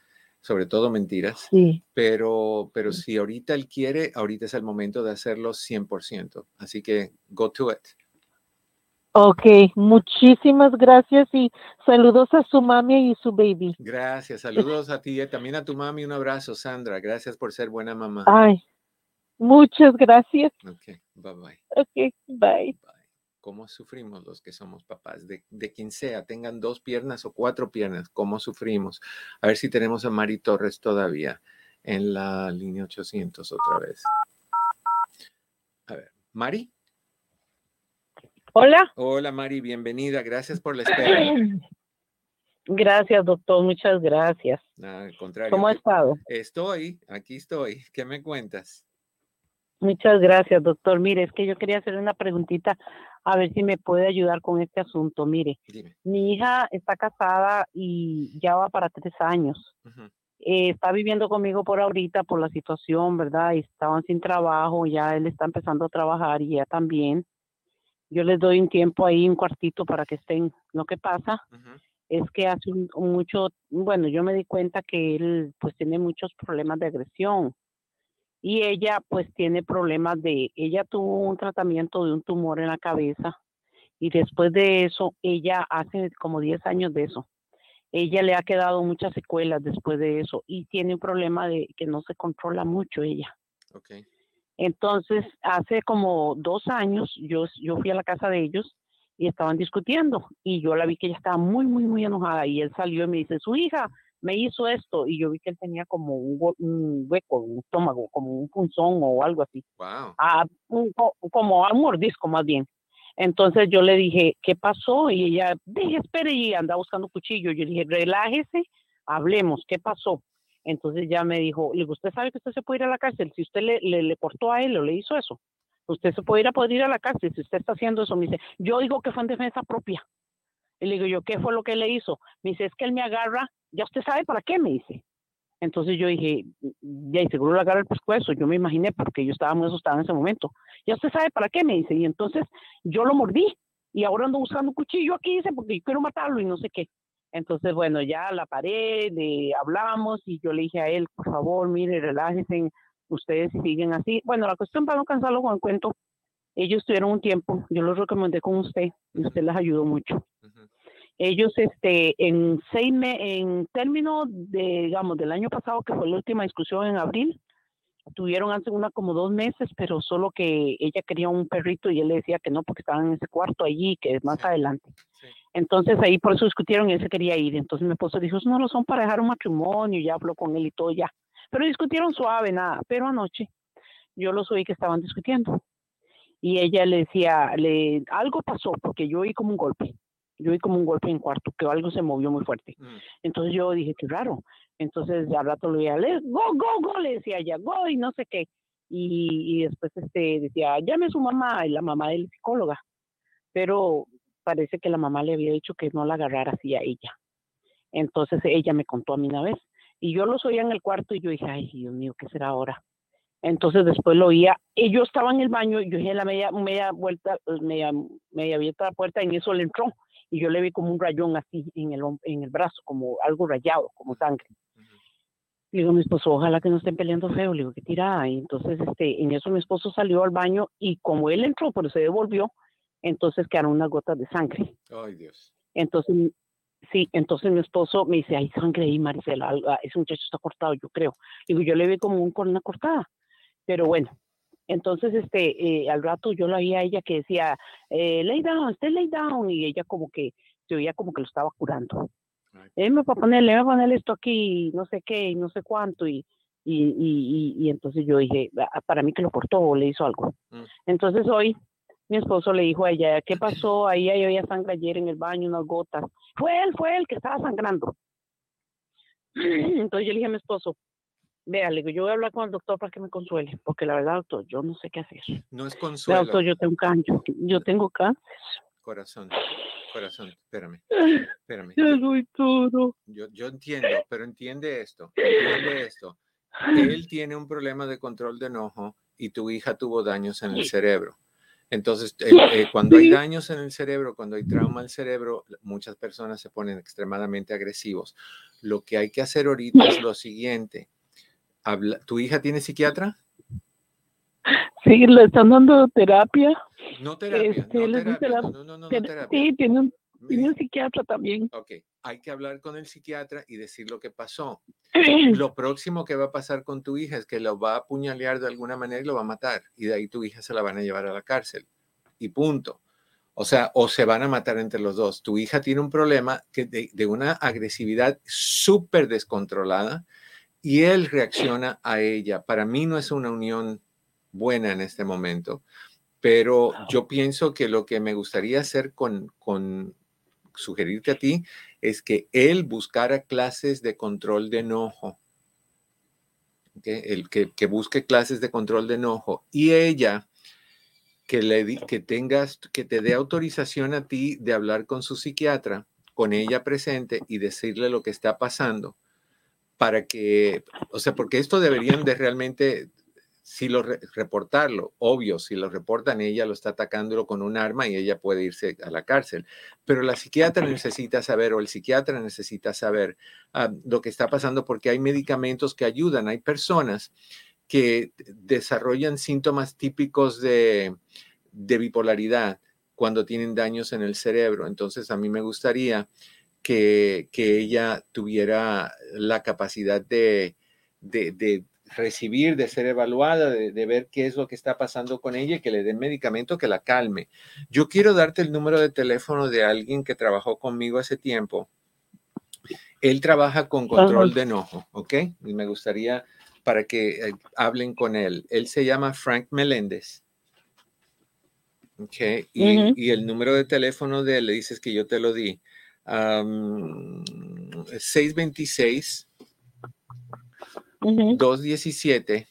S3: sobre todo mentiras.
S6: Sí.
S3: Pero, pero si ahorita él quiere, ahorita es el momento de hacerlo 100%. Así que go to it.
S6: Ok, muchísimas gracias y saludos a su mami y su baby.
S3: Gracias. Saludos a ti y también a tu mami. Un abrazo, Sandra. Gracias por ser buena mamá.
S6: Ay, muchas gracias.
S3: Ok, bye bye.
S6: Ok, bye.
S3: Bye. ¿Cómo sufrimos los que somos papás? De, de quien sea, tengan dos piernas o cuatro piernas, ¿cómo sufrimos? A ver si tenemos a Mari Torres todavía en la línea 800 otra vez. A ver, Mari.
S7: Hola.
S3: Hola Mari, bienvenida. Gracias por la espera. *clears throat*
S7: Gracias, doctor. Muchas gracias.
S3: Nada, al contrario.
S7: ¿Cómo ha estado?
S3: Estoy, aquí estoy. ¿Qué me cuentas?
S7: Muchas gracias, doctor. Mire, es que yo quería hacer una preguntita. A ver si me puede ayudar con este asunto. Mire,
S3: Dime.
S7: mi hija está casada y ya va para tres años. Eh, está viviendo conmigo por ahorita por la situación, ¿verdad? Estaban sin trabajo, ya él está empezando a trabajar y ella también. Yo les doy un tiempo ahí, un cuartito para que estén. Lo que pasa es que hace un mucho, bueno, yo me di cuenta que él pues tiene muchos problemas de agresión y ella pues tiene problemas de, ella tuvo un tratamiento de un tumor en la cabeza y después de eso, ella hace como 10 años de eso, ella le ha quedado muchas secuelas después de eso y tiene un problema de que no se controla mucho ella.
S3: Ok.
S7: Entonces, hace como dos años, yo, yo fui a la casa de ellos y estaban discutiendo y yo la vi que ella estaba muy, muy, muy enojada y él salió y me dice, su hija me hizo esto y yo vi que él tenía como un, un hueco, un estómago, como un punzón o algo así,
S3: Wow.
S7: ah, un como un mordisco más bien. Entonces yo le dije, ¿qué pasó? Y ella, dije, espere, y anda buscando cuchillo. Yo dije, relájese, hablemos, ¿qué pasó? Entonces ya me dijo, le digo, ¿usted sabe que usted se puede ir a la cárcel? Si usted le, le, le cortó a él o le hizo eso, usted se puede ir a poder ir a la cárcel si usted está haciendo eso. Me dice, yo digo que fue en defensa propia. Y le digo yo, ¿qué fue lo que le hizo? Me dice, es que él me agarra, ya usted sabe para qué, me dice. Entonces yo dije, ya, y seguro le agarra el pescuezo. Yo me imaginé porque yo estaba muy asustada en ese momento. Ya usted sabe para qué, me dice. Y entonces yo lo mordí y ahora ando buscando un cuchillo aquí, dice, porque yo quiero matarlo y no sé qué. Entonces, bueno, ya la paré, de, hablamos y yo le dije a él, por favor, mire, relájense, ustedes siguen así. Bueno, la cuestión para no cansarlo con el cuento, ellos tuvieron un tiempo, yo los recomendé con usted y usted les ayudó mucho. Ellos, este, en seis me, en términos de, digamos, del año pasado, que fue la última discusión en abril, tuvieron hace una como dos meses, pero solo que ella quería un perrito y él le decía que no porque estaban en ese cuarto allí, que es más
S3: Sí.
S7: adelante.
S3: Sí.
S7: Entonces ahí por eso discutieron y él se quería ir. Entonces mi esposo dijo, "Eso no lo son para dejar un matrimonio, ya habló con él y todo ya. Pero discutieron suave, nada. Pero anoche yo los oí que estaban discutiendo. Y ella le decía, le, algo pasó porque yo oí como un golpe. Yo oí como un golpe en cuarto, que algo se movió muy fuerte.
S3: Mm.
S7: Entonces yo dije, qué raro. Entonces al rato le decía, "Le- go, go, go, le decía ella, go, y no sé qué. Y, y después este, decía, llame a su mamá, y la mamá del psicóloga. Pero parece que la mamá le había dicho que no la agarrara así a ella. Entonces ella me contó a mí una vez. Y yo los oía en el cuarto y yo dije, ay, Dios mío, ¿qué será ahora? Entonces después lo oía, y yo estaba en el baño, y yo dije la media, media vuelta, media, media abierta la puerta, y en eso le entró, y yo le vi como un rayón así en el, en el brazo, como algo rayado, como sangre. Le digo a mi esposo, ojalá que no estén peleando feo. Le digo, qué tirada. Y entonces, este, en eso mi esposo salió al baño y como él entró, pero se devolvió, entonces quedaron unas gotas de sangre.
S3: Ay, Dios.
S7: Entonces, sí, entonces mi esposo me dice, hay sangre ahí, Maricela, algo- ah, ese muchacho está cortado, yo creo. Digo, yo le vi como un, una cortada. Pero bueno, entonces, este, eh, al rato yo la vi a ella que decía, eh, lay down, stay lay down, y ella como que, se oía como que lo estaba curando. Él me va a poner, le va a poner esto aquí, no sé qué, y no sé cuánto, y, y, y, y, entonces yo dije, "Ah, para mí que lo cortó o le hizo algo.
S3: Mm.
S7: Entonces hoy mi esposo le dijo a ella, ¿qué pasó? Ahí ahí había sangre ayer en el baño, unas gotas. Fue él, fue él que estaba sangrando. *clears throat* Entonces yo le dije a mi esposo, vea, le digo, yo voy a hablar con el doctor para que me consuele, porque la verdad, doctor, yo no sé qué hacer.
S3: No es consuelo.
S7: doctor, yo tengo cáncer, yo tengo cáncer.
S3: Corazón. Corazón. Espérame. Espérame.
S7: Es muy duro.
S3: Yo, yo entiendo, pero entiende esto. Entiende esto. Él tiene un problema de control de enojo y tu hija tuvo daños en el cerebro. Entonces, el- eh, cuando hay daños en el cerebro, cuando hay trauma al cerebro, muchas personas se ponen extremadamente agresivos. Lo que hay que hacer ahorita es lo siguiente. Habla- ¿Tu hija tiene psiquiatra?
S7: Sí, le están dando terapia.
S3: No terapia,
S7: Este,
S3: no terapia,
S7: la-
S3: no, no, no, no, terapia.
S7: Sí, tiene un, tiene un psiquiatra también.
S3: Ok, hay que hablar con el psiquiatra y decir lo que pasó. *clears throat* Lo próximo que va a pasar con tu hija es que lo va a apuñalear de alguna manera y lo va a matar. Y de ahí tu hija se la van a llevar a la cárcel. Y punto. O sea, o se van a matar entre los dos. Tu hija tiene un problema que de, de una agresividad súper descontrolada y él reacciona a ella. Para mí no es una unión buena en este momento, pero yo pienso que lo que me gustaría hacer con, con sugerirte a ti es que él buscara clases de control de enojo. ¿ok? El que, que busque clases de control de enojo y ella que, le, que tengas, que te dé autorización a ti de hablar con su psiquiatra, con ella presente y decirle lo que está pasando para que, o sea, porque esto deberían de realmente si lo reportarlo, obvio, si lo reportan, ella lo está atacándolo con un arma y ella puede irse a la cárcel. Pero la psiquiatra necesita saber o el psiquiatra necesita saber ah, lo que está pasando porque hay medicamentos que ayudan. Hay personas que desarrollan síntomas típicos de, de bipolaridad cuando tienen daños en el cerebro. Entonces, a mí me gustaría que, que ella tuviera la capacidad de, de, de recibir, de ser evaluada, de, ver qué es lo que está pasando con ella y que le den medicamento que la calme. Yo quiero darte el número de teléfono de alguien que trabajó conmigo hace tiempo. Él trabaja con control de enojo, ¿ok? Y me gustaría para que eh, hablen con él. Él se llama Frank Meléndez. ¿Ok? Y, el número de teléfono de él, le dices que yo te lo di. 626 217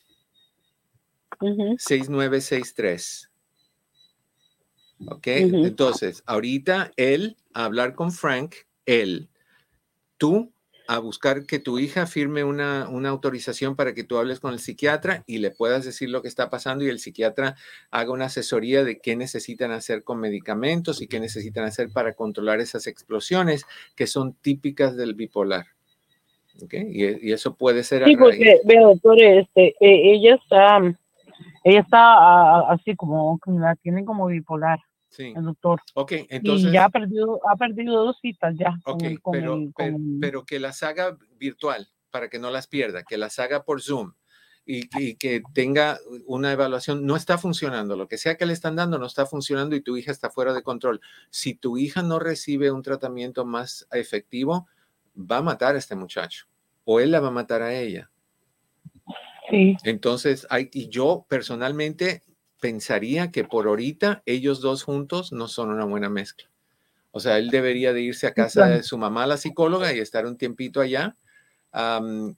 S3: 6963. ¿Ok? Entonces, ahorita él, a hablar con Frank, él, tú, a buscar que tu hija firme una, una, autorización para que tú hables con el psiquiatra y le puedas decir lo que está pasando y el psiquiatra haga una asesoría de qué necesitan hacer con medicamentos y qué necesitan hacer para controlar esas explosiones que son típicas del bipolar. Y, eso puede ser.
S7: Sí, porque, vea, doctor, este, e, ella está, ella está así como, la tienen como bipolar. Sí. El doctor.
S3: Ok, entonces.
S7: Y ya ha perdido, ha perdido dos citas ya.
S3: Ok, pero, pero, que las haga virtual para que no las pierda, que las haga por Zoom. Y, y, que tenga una evaluación, no está funcionando, lo que sea que le están dando no está funcionando y tu hija está fuera de control. Si tu hija no recibe un tratamiento más efectivo, va a matar a este muchacho o él la va a matar a ella.
S7: Sí.
S3: Entonces, hay, y yo personalmente pensaría que por ahorita ellos dos juntos no son una buena mezcla. O sea, él debería de irse a casa de su mamá, la psicóloga, y estar un tiempito allá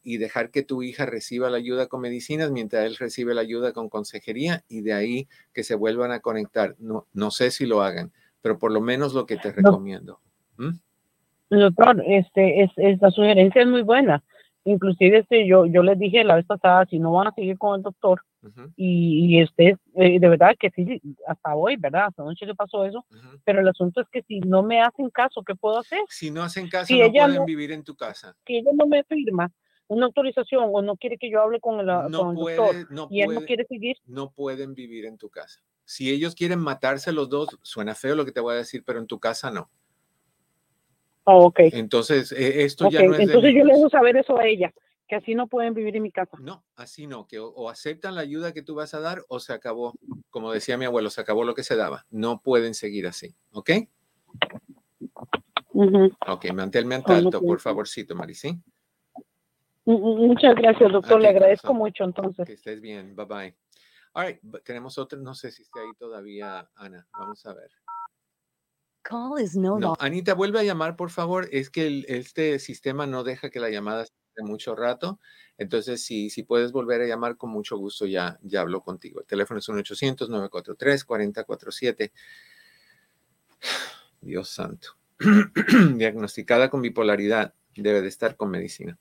S3: y dejar que tu hija reciba la ayuda con medicinas mientras él recibe la ayuda con consejería y de ahí que se vuelvan a conectar. No, no sé si lo hagan, pero por lo menos lo que te recomiendo. ¿Mm?
S7: Doctor, este, es, la sugerencia es muy buena. Inclusive este, yo, yo les dije la vez pasada, si no van a seguir con el doctor, y, este, eh, de verdad que sí, hasta hoy, ¿verdad? Hasta noche le pasó eso, pero el asunto es que si no me hacen caso, ¿qué puedo hacer?
S3: Si no hacen caso, no pueden vivir en tu casa.
S7: Si ella no me firma una autorización o no quiere que yo hable con el, doctor y él no quiere seguir.
S3: No pueden vivir en tu casa. Si ellos quieren matarse los dos, suena feo lo que te voy a decir, pero en tu casa no.
S7: Oh, ok.
S3: Entonces, e, esto ya no es
S7: Entonces yo le dejo saber eso a ella, que así no pueden vivir en mi casa.
S3: No, así no, que o, aceptan la ayuda que tú vas a dar o se acabó, como decía mi abuelo, se acabó lo que se daba. No pueden seguir así, ¿ok? Ok, manténme al tanto, por favorcito, Maricí.
S7: Muchas gracias, doctor. Le agradezco mucho entonces.
S3: Que estés bien. Bye bye. All right, tenemos otro, no sé si está ahí todavía, Ana. Vamos a ver. no, Anita, vuelve a llamar, por favor. Es que este sistema no deja que la llamada esté mucho rato. Entonces, si, si puedes volver a llamar, con mucho gusto ya, ya hablo contigo. El teléfono es 1-800-943-4047. *sighs* Dios santo. *clears throat* Diagnosticada con bipolaridad, debe de estar con medicina.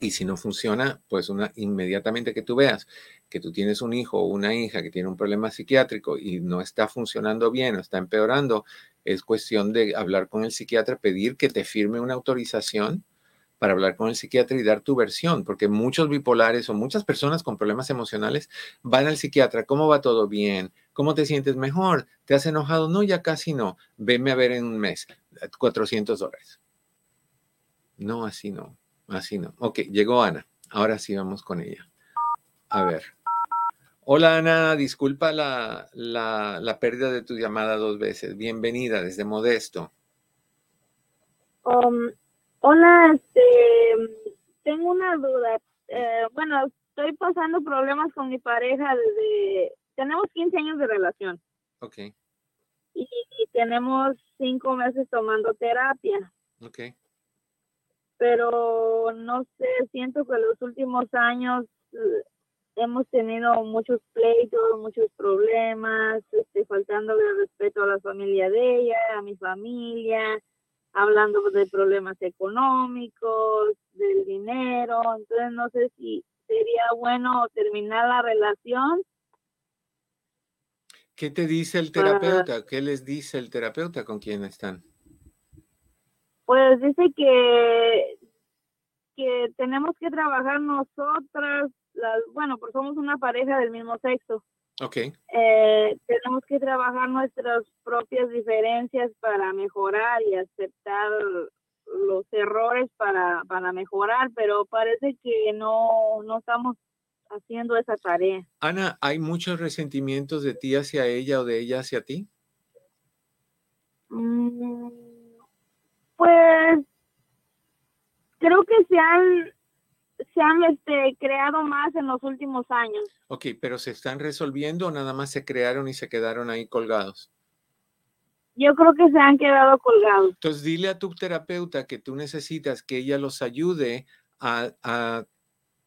S3: Y si no funciona, pues una, inmediatamente que tú veas que tú tienes un hijo o una hija que tiene un problema psiquiátrico y no está funcionando bien o está empeorando, es cuestión de hablar con el psiquiatra, pedir que te firme una autorización para hablar con el psiquiatra y dar tu versión, porque muchos bipolares o muchas personas con problemas emocionales van al psiquiatra, ¿cómo va todo bien? ¿Cómo te sientes mejor? ¿Te has enojado? No, ya casi no. Venme a ver en un mes, 400 dólares. No, así no. Así no. Ok, llegó Ana. Ahora sí vamos con ella. A ver. Hola Ana, disculpa la, la, pérdida de tu llamada dos veces. Bienvenida desde Modesto.
S8: Um, hola, este, tengo una duda. Eh, bueno, estoy pasando problemas con mi pareja desde... Tenemos 15 años de relación.
S3: Ok.
S8: Y, y tenemos cinco meses tomando terapia.
S3: Ok
S8: pero no sé, siento que los últimos años eh, hemos tenido muchos pleitos, muchos problemas, este, faltándole respeto a la familia de ella, a mi familia, hablando de problemas económicos, del dinero, entonces no sé si sería bueno terminar la relación.
S3: ¿Qué te dice el terapeuta? ¿Qué les dice el terapeuta con quién están?
S8: Pues dice que que tenemos que trabajar nosotras, las, bueno, porque somos una pareja del mismo sexo.
S3: Ok.
S8: Eh, tenemos que trabajar nuestras propias diferencias para mejorar y aceptar los errores para, para mejorar, pero parece que no, no estamos haciendo esa tarea.
S3: Ana, ¿hay muchos resentimientos de ti hacia ella o de ella hacia ti?
S8: Mm, pues creo que se han se han este, creado más en los últimos años.
S3: Ok, pero ¿se están resolviendo o nada más se crearon y se quedaron ahí colgados?
S8: Yo creo que se han quedado colgados.
S3: Entonces dile a tu terapeuta que tú necesitas que ella los ayude a, a,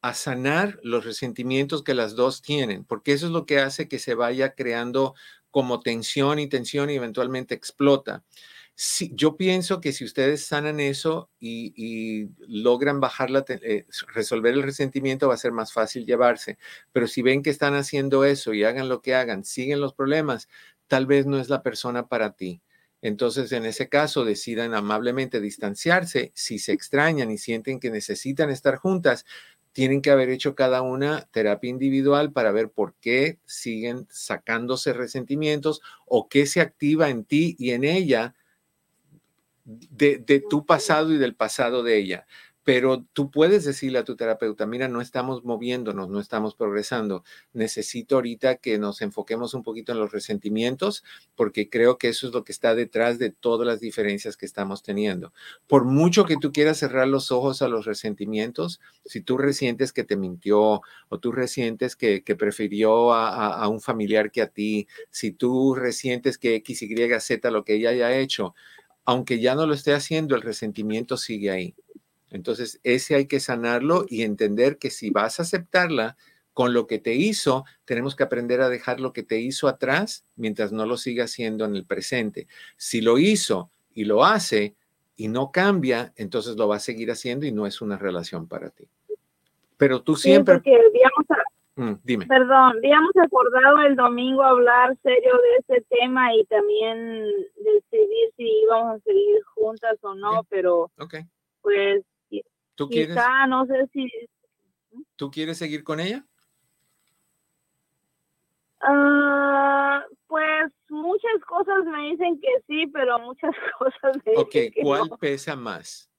S3: a sanar los resentimientos que las dos tienen, porque eso es lo que hace que se vaya creando como tensión y tensión y eventualmente explota. Yo pienso que si ustedes sanan eso y, logran bajar la, eh, resolver el resentimiento, va a ser más fácil llevarse. Pero si ven que están haciendo eso y hagan lo que hagan, siguen los problemas, tal vez no es la persona para ti. Entonces, en ese caso, decidan amablemente distanciarse. Si se extrañan y sienten que necesitan estar juntas, tienen que haber hecho cada una terapia individual para ver por qué siguen sacándose resentimientos o qué se activa en ti y en ella de, tu pasado y del pasado de ella. Pero tú puedes decirle a tu terapeuta, mira, no estamos moviéndonos, no estamos progresando. Necesito ahorita que nos enfoquemos un poquito en los resentimientos, porque creo que eso es lo que está detrás de todas las diferencias que estamos teniendo. Por mucho que tú quieras cerrar los ojos a los resentimientos, si tú resientes que te mintió o tú resientes que, prefirió a, a un familiar que a ti, si tú resientes que X, Y, Z, lo que ella haya hecho, aunque ya no lo esté haciendo, el resentimiento sigue ahí. Entonces, ese hay que sanarlo y entender que si vas a aceptarla con lo que te hizo, tenemos que aprender a dejar lo que te hizo atrás mientras no lo siga haciendo en el presente. Si lo hizo y lo hace y no cambia, entonces lo va a seguir haciendo y no es una relación para ti. Pero tú siempre...
S8: Mm, dime. Perdón, habíamos acordado el domingo hablar serio de ese tema y también decidir si íbamos a seguir juntas o no, pero pues
S3: ¿Tú
S8: quizá no sé si...
S3: ¿Tú quieres seguir con ella?
S8: Ah, pues muchas cosas me dicen que sí, pero muchas *laughs* cosas me
S3: dicen que ¿cuál pesa más?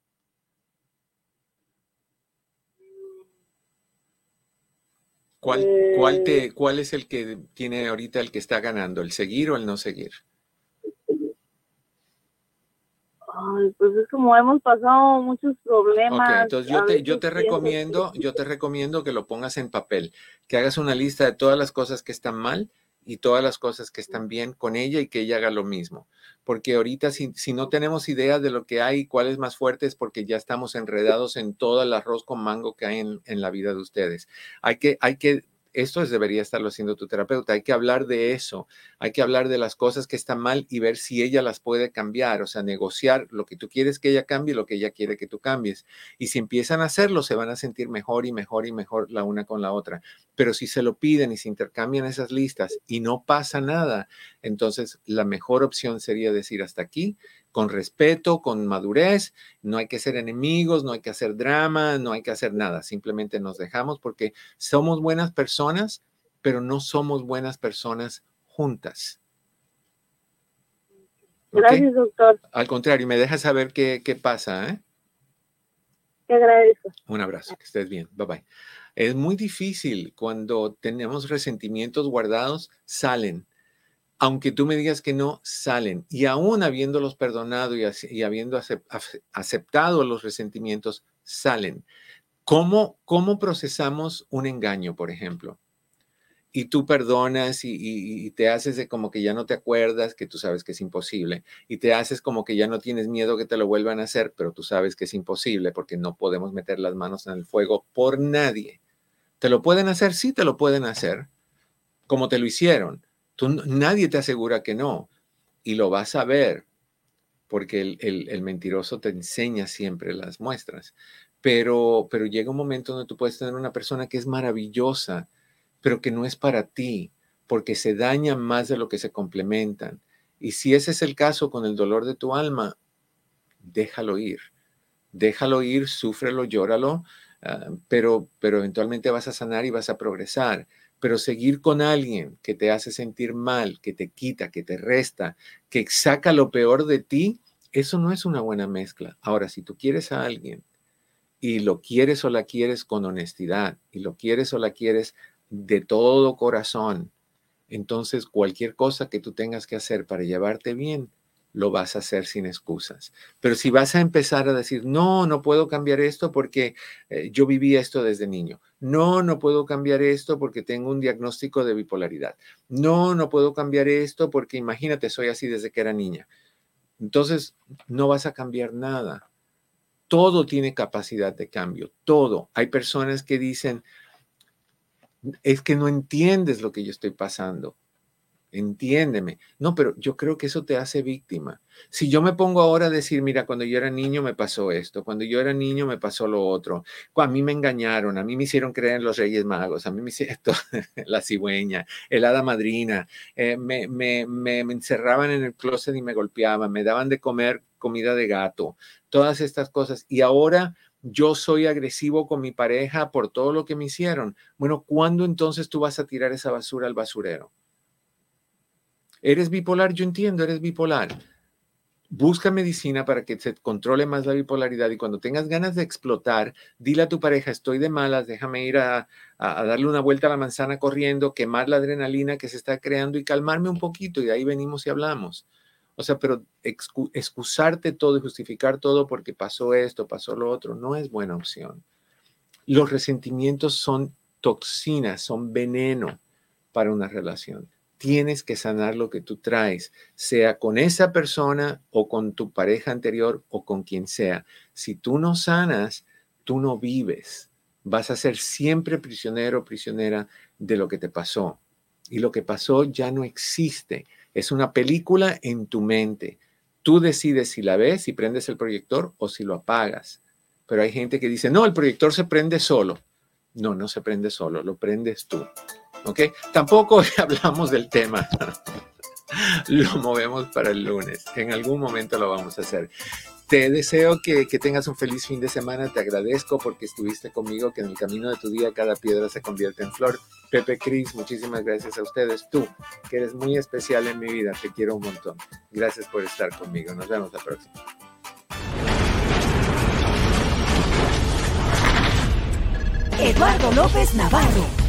S3: ¿Cuál, cuál, te, eh. ¿Cuál es el que tiene ahorita el que está ganando? ¿El seguir o el no seguir?
S8: Ay, pues es como hemos pasado muchos problemas.
S3: Ok, entonces yo te, yo te recomiendo, yo te recomiendo que lo pongas en papel, que hagas una lista de todas las cosas que están mal y todas las cosas que están bien con ella y que ella haga lo mismo. Porque ahorita si, si no tenemos idea de lo que hay cuál es más fuerte es porque ya estamos enredados en todo el arroz con mango que hay en, en la vida de ustedes. Hay que, hay que esto debería estarlo haciendo tu terapeuta. Hay que hablar de eso, hay que hablar de las cosas que están mal y ver si ella las puede cambiar, o sea, negociar lo que tú quieres que ella cambie, lo que ella quiere que tú cambies. Y si empiezan a hacerlo, se van a sentir mejor y mejor y mejor la una con la otra. Pero si se lo piden y se intercambian esas listas y no pasa nada, entonces la mejor opción sería decir hasta aquí, con respeto, con madurez, no hay que ser enemigos, no hay que hacer drama, no hay que hacer nada, simplemente nos dejamos porque somos buenas personas, pero no somos buenas personas juntas.
S8: Gracias, doctor.
S3: Al contrario, me deja saber qué, qué pasa. ¿eh?
S8: Te agradezco.
S3: Un abrazo, que estés bien. Bye bye. Es muy difícil cuando tenemos resentimientos guardados, salen aunque tú me digas que no, salen. Y aún habiéndolos perdonado y, habiendo aceptado los resentimientos, salen. ¿Cómo, ¿Cómo procesamos un engaño, por ejemplo? Y tú perdonas y, te haces de como que ya no te acuerdas, que tú sabes que es imposible, y te haces como que ya no tienes miedo que te lo vuelvan a hacer, pero tú sabes que es imposible porque no podemos meter las manos en el fuego por nadie ¿Te lo pueden hacer? Sí, te lo pueden hacer, como te lo hicieron. Tú, nadie te asegura que no. Y lo vas a ver, porque el, el, mentiroso te enseña siempre las muestras. Pero, pero llega un momento donde tú puedes tener una persona que es maravillosa, pero que no es para ti, porque se dañan más de lo que se complementan. Y si ese es el caso con el dolor de tu alma, déjalo ir. Déjalo ir, súfrelo, llóralo, Ah, pero, pero eventualmente vas a sanar y vas a progresar. Pero seguir con alguien que te hace sentir mal, que te quita, que te resta, que saca lo peor de ti, eso no es una buena mezcla. Ahora, si tú quieres a alguien y lo quieres o la quieres con honestidad y lo quieres o la quieres de todo corazón, entonces cualquier cosa que tú tengas que hacer para llevarte bien, lo vas a hacer sin excusas. Pero si vas a empezar a decir, no, no puedo cambiar esto porque eh, yo viví esto desde niño. No, no puedo cambiar esto porque tengo un diagnóstico de bipolaridad. No, no puedo cambiar esto porque imagínate, soy así desde que era niña. Entonces, no vas a cambiar nada. Todo tiene capacidad de cambio, todo. Hay personas que dicen, es que no entiendes lo que yo estoy pasando entiéndeme. No, pero yo creo que eso te hace víctima. Si yo me pongo ahora a decir, mira, cuando yo era niño me pasó esto, cuando yo era niño me pasó lo otro, a mí me engañaron, a mí me hicieron creer en los Reyes Magos, a mí me hicieron esto, *laughs* la cigüeña, el hada madrina, eh, me, me, me, me encerraban en el closet y me golpeaban, me daban de comer comida de gato, todas estas cosas. Y ahora yo soy agresivo con mi pareja por todo lo que me hicieron. Bueno, ¿cuándo entonces tú vas a tirar esa basura al basurero? Eres bipolar, yo entiendo, eres bipolar. Busca medicina para que se controle más la bipolaridad y cuando tengas ganas de explotar, dile a tu pareja, estoy de malas, déjame ir a, darle una vuelta a la manzana corriendo, quemar la adrenalina que se está creando y calmarme un poquito y de ahí venimos y hablamos. O sea, pero excusarte todo y justificar todo porque pasó esto, pasó lo otro, no es buena opción. Los resentimientos son toxinas, son veneno para una relación tienes que sanar lo que tú traes, sea con esa persona o con tu pareja anterior o con quien sea. Si tú no sanas, tú no vives. Vas a ser siempre prisionero o prisionera de lo que te pasó. Y lo que pasó ya no existe. Es una película en tu mente. Tú decides si la ves, y prendes el proyector o si lo apagas. Pero hay gente que dice, no, el proyector se prende solo. No, no se prende solo, lo prendes tú. ¿Ok? Tampoco *laughs* hablamos del tema. lo movemos para el lunes. En algún momento lo vamos a hacer. Te deseo que, que, tengas un feliz fin de semana. Te agradezco porque estuviste conmigo, que en el camino de tu día cada piedra se convierte en flor. Pepe Cris, muchísimas gracias a ustedes. Tú, que eres muy especial en mi vida, te quiero un montón. Gracias por estar conmigo. Nos vemos la próxima.
S9: Eduardo López Navarro